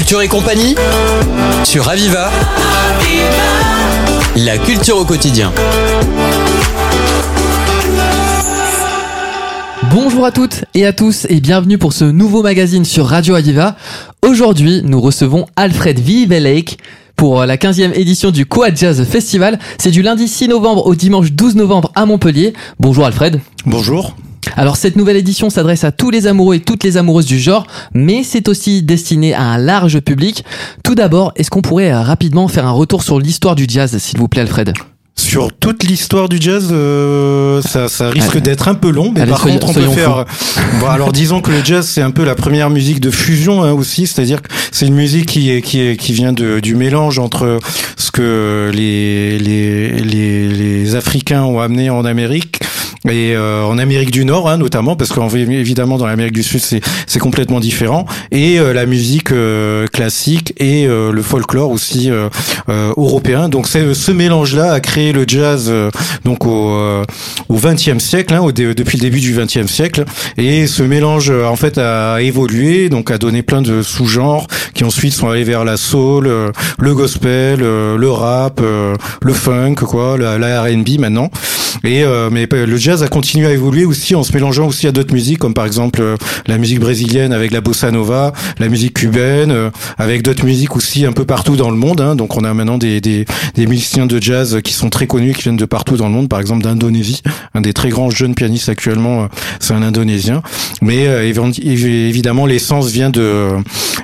Culture et compagnie sur Aviva. La culture au quotidien. Bonjour à toutes et à tous et bienvenue pour ce nouveau magazine sur Radio Aviva. Aujourd'hui, nous recevons Alfred Vivelake pour la 15e édition du Quad Jazz Festival. C'est du lundi 6 novembre au dimanche 12 novembre à Montpellier. Bonjour Alfred. Bonjour. Alors cette nouvelle édition s'adresse à tous les amoureux et toutes les amoureuses du genre, mais c'est aussi destiné à un large public. Tout d'abord, est-ce qu'on pourrait euh, rapidement faire un retour sur l'histoire du jazz, s'il vous plaît Alfred? Sur toute l'histoire du jazz, euh, ça, ça risque d'être un peu long, mais Allez, par soyons- contre, on peut faire. Bon, alors, disons que le jazz, c'est un peu la première musique de fusion hein, aussi, c'est-à-dire que c'est une musique qui est qui est qui vient de du mélange entre ce que les les les, les Africains ont amené en Amérique et euh, en Amérique du Nord hein, notamment parce qu'évidemment dans l'Amérique du Sud c'est complètement différent. Et euh, la musique euh, classique et euh, le folklore aussi euh, euh, européen. Donc c'est ce mélange là a créé le jazz donc au au XXe siècle hein, au depuis le début du XXe siècle. Et ce mélange en fait a évolué donc a donné plein de sous-genres qui ensuite sont allés vers la soul le gospel le rap le funk quoi la, la R&B maintenant et euh, mais le jazz a continué à évoluer aussi en se mélangeant aussi à d'autres musiques comme par exemple euh, la musique brésilienne avec la bossa nova, la musique cubaine, euh, avec d'autres musiques aussi un peu partout dans le monde. hein. Donc on a maintenant des, des, des musiciens de jazz qui sont très connus, qui viennent de partout dans le monde, par exemple d'Indonésie. Un des très grands jeunes pianistes actuellement, euh, c'est un Indonésien. Mais euh, évi- évi- évidemment l'essence vient de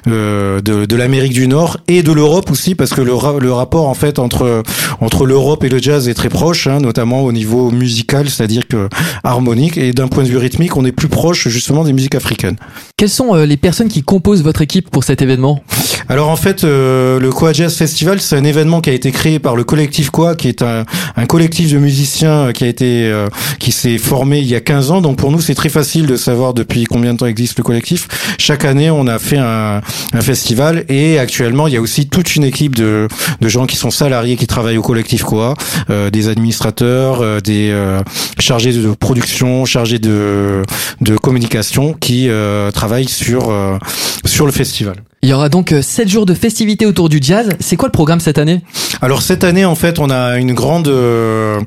euh, de, de l'Amérique du Nord et de l'Europe aussi parce que le, le rapport en fait entre entre l'Europe et le jazz est très proche, hein, notamment au niveau musical, c'est-à-dire que harmonique et d'un point de vue rythmique, on est plus proche justement des musiques africaines. Quelles sont euh, les personnes qui composent votre équipe pour cet événement? Alors en fait, euh, le Quoi Jazz Festival, c'est un événement qui a été créé par le collectif Quoi, qui est un, un collectif de musiciens qui a été euh, qui s'est formé il y a 15 ans. Donc pour nous, c'est très facile de savoir depuis combien de temps existe le collectif. Chaque année, on a fait un, un festival et actuellement, il y a aussi toute une équipe de, de gens qui sont salariés qui travaillent au collectif Quoi, euh, des administrateurs, euh, des euh, chargés de production, chargés de de communication qui euh, travaillent sur euh, sur le festival. Il y aura donc 7 jours de festivités autour du jazz. C'est quoi le programme cette année? Alors cette année en fait on a une grande euh,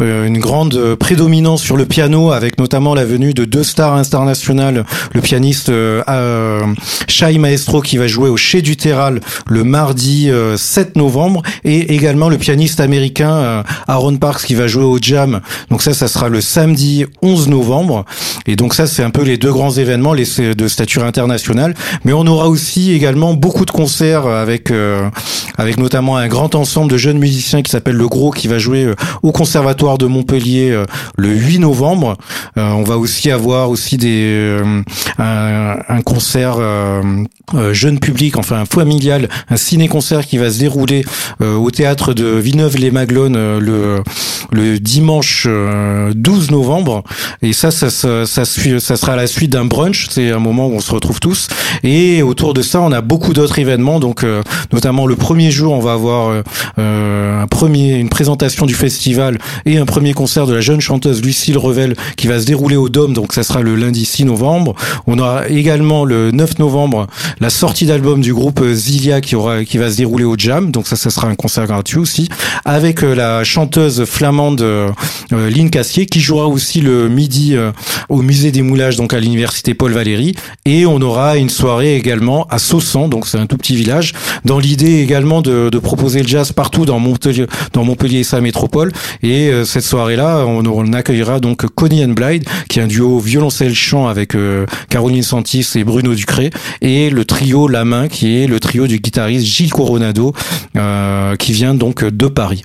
euh, une grande prédominance sur le piano avec notamment la venue de deux stars internationales, le pianiste euh, euh, Shai Maestro qui va jouer au Chez du Terral le mardi euh, 7 novembre et également le pianiste américain euh, Aaron Parks qui va jouer au Jam. Donc ça ça sera le samedi 11 novembre et donc ça c'est un peu les deux grands événements les de stature internationale mais on aura aussi également beaucoup de concerts avec euh, avec notamment un grand ensemble de jeunes musiciens qui s'appelle Le Gros qui va jouer euh, au conservatoire de Montpellier euh, le 8 novembre. Euh, on va aussi avoir aussi des un, un concert jeune public, enfin familial, un ciné-concert qui va se dérouler au théâtre de Villeneuve-les-Maglones le le dimanche euh, 12 novembre. Et ça, ça, ça, ça, ça sera la suite d'un brunch. C'est un moment où on se retrouve tous. Et autour de ça, on a beaucoup d'autres événements. Donc, euh, notamment le premier jour, on va avoir euh, euh, un premier, une présentation du festival et un premier concert de la jeune chanteuse Lucille Revel qui va se dérouler au Dôme. Donc, ça sera le lundi 6 novembre. On aura également le 9 novembre la sortie d'album du groupe euh, Zilia qui aura, qui va se dérouler au Jam. Donc, ça, ça sera un concert gratuit aussi avec euh, la chanteuse flamande euh, euh, Cassier qui jouera aussi le midi euh, au musée des moulages donc à l'université Paul Valéry et on aura une soirée également à Saussan donc c'est un tout petit village dans l'idée également de, de proposer le jazz partout dans Montpellier, dans Montpellier et sa métropole et euh, cette soirée là on, on accueillera donc Connie and Blythe qui est un duo violoncelle chant avec Caroline Santis et Bruno Ducré et le trio La Main qui est le trio du guitariste Gilles Coronado euh, qui vient donc de Paris.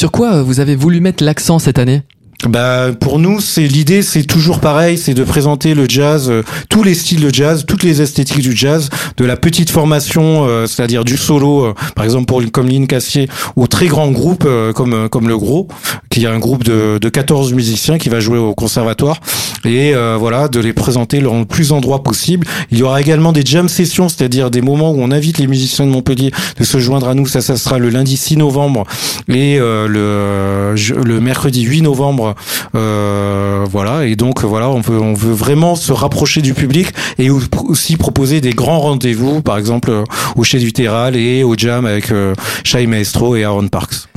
Sur quoi euh, vous avez voulu mettre l'accent cette année? Bah pour nous, c'est l'idée, c'est toujours pareil, c'est de présenter le jazz, euh, tous les styles de jazz, toutes les esthétiques du jazz, de la petite formation, euh, c'est-à-dire du solo, euh, par exemple pour comme Lynn Cassier, au très grand groupe euh, comme euh, comme le Gros, qui est un groupe de, de 14 musiciens qui va jouer au conservatoire, et voilà, de les présenter dans le plus d'endroits possible. Il y aura également des jam sessions, c'est-à-dire des moments où on invite les musiciens de Montpellier de se joindre à nous. Ça, ça sera le lundi 6 novembre et le le mercredi 8 novembre Euh, voilà, et donc voilà, on veut, vraiment se rapprocher du public et aussi proposer des grands rendez-vous, par exemple au Chez du Terral et au Jam avec euh, Shai Maestro et Aaron Parks.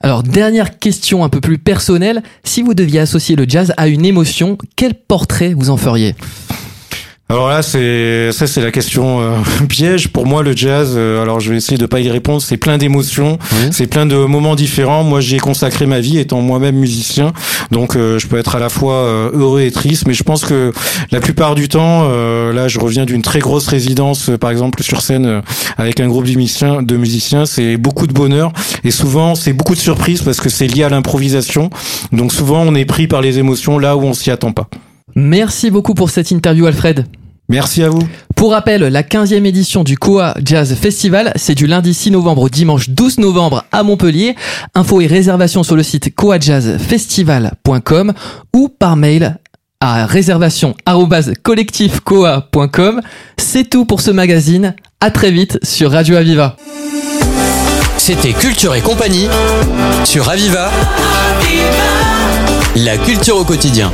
Alors, dernière question un peu plus personnelle. Si vous deviez associer le jazz à une émotion, quel portrait vous en feriez? Alors là, c'est ça, c'est la question euh, piège pour moi. Le jazz, euh, alors je vais essayer de pas y répondre. C'est plein d'émotions, c'est plein de moments différents. Moi, j'y ai consacré ma vie étant moi-même musicien, donc euh, je peux être à la fois heureux et triste. Mais je pense que la plupart du temps, là, je reviens d'une très grosse résidence, par exemple sur scène avec un groupe de musiciens. De musiciens, c'est beaucoup de bonheur et souvent c'est beaucoup de surprises parce que c'est lié à l'improvisation. Donc souvent, on est pris par les émotions là où on s'y attend pas. Merci beaucoup pour cette interview, Alfred. Merci à vous. Pour rappel, la 15e édition du Coa Jazz Festival, c'est du lundi 6 novembre au dimanche 12 novembre à Montpellier. Infos et réservations sur le site coajazzfestival.com ou par mail à réservation@collectifcoa.com. C'est tout pour ce magazine. À très vite sur Radio Aviva. C'était Culture et compagnie sur Aviva. La culture au quotidien.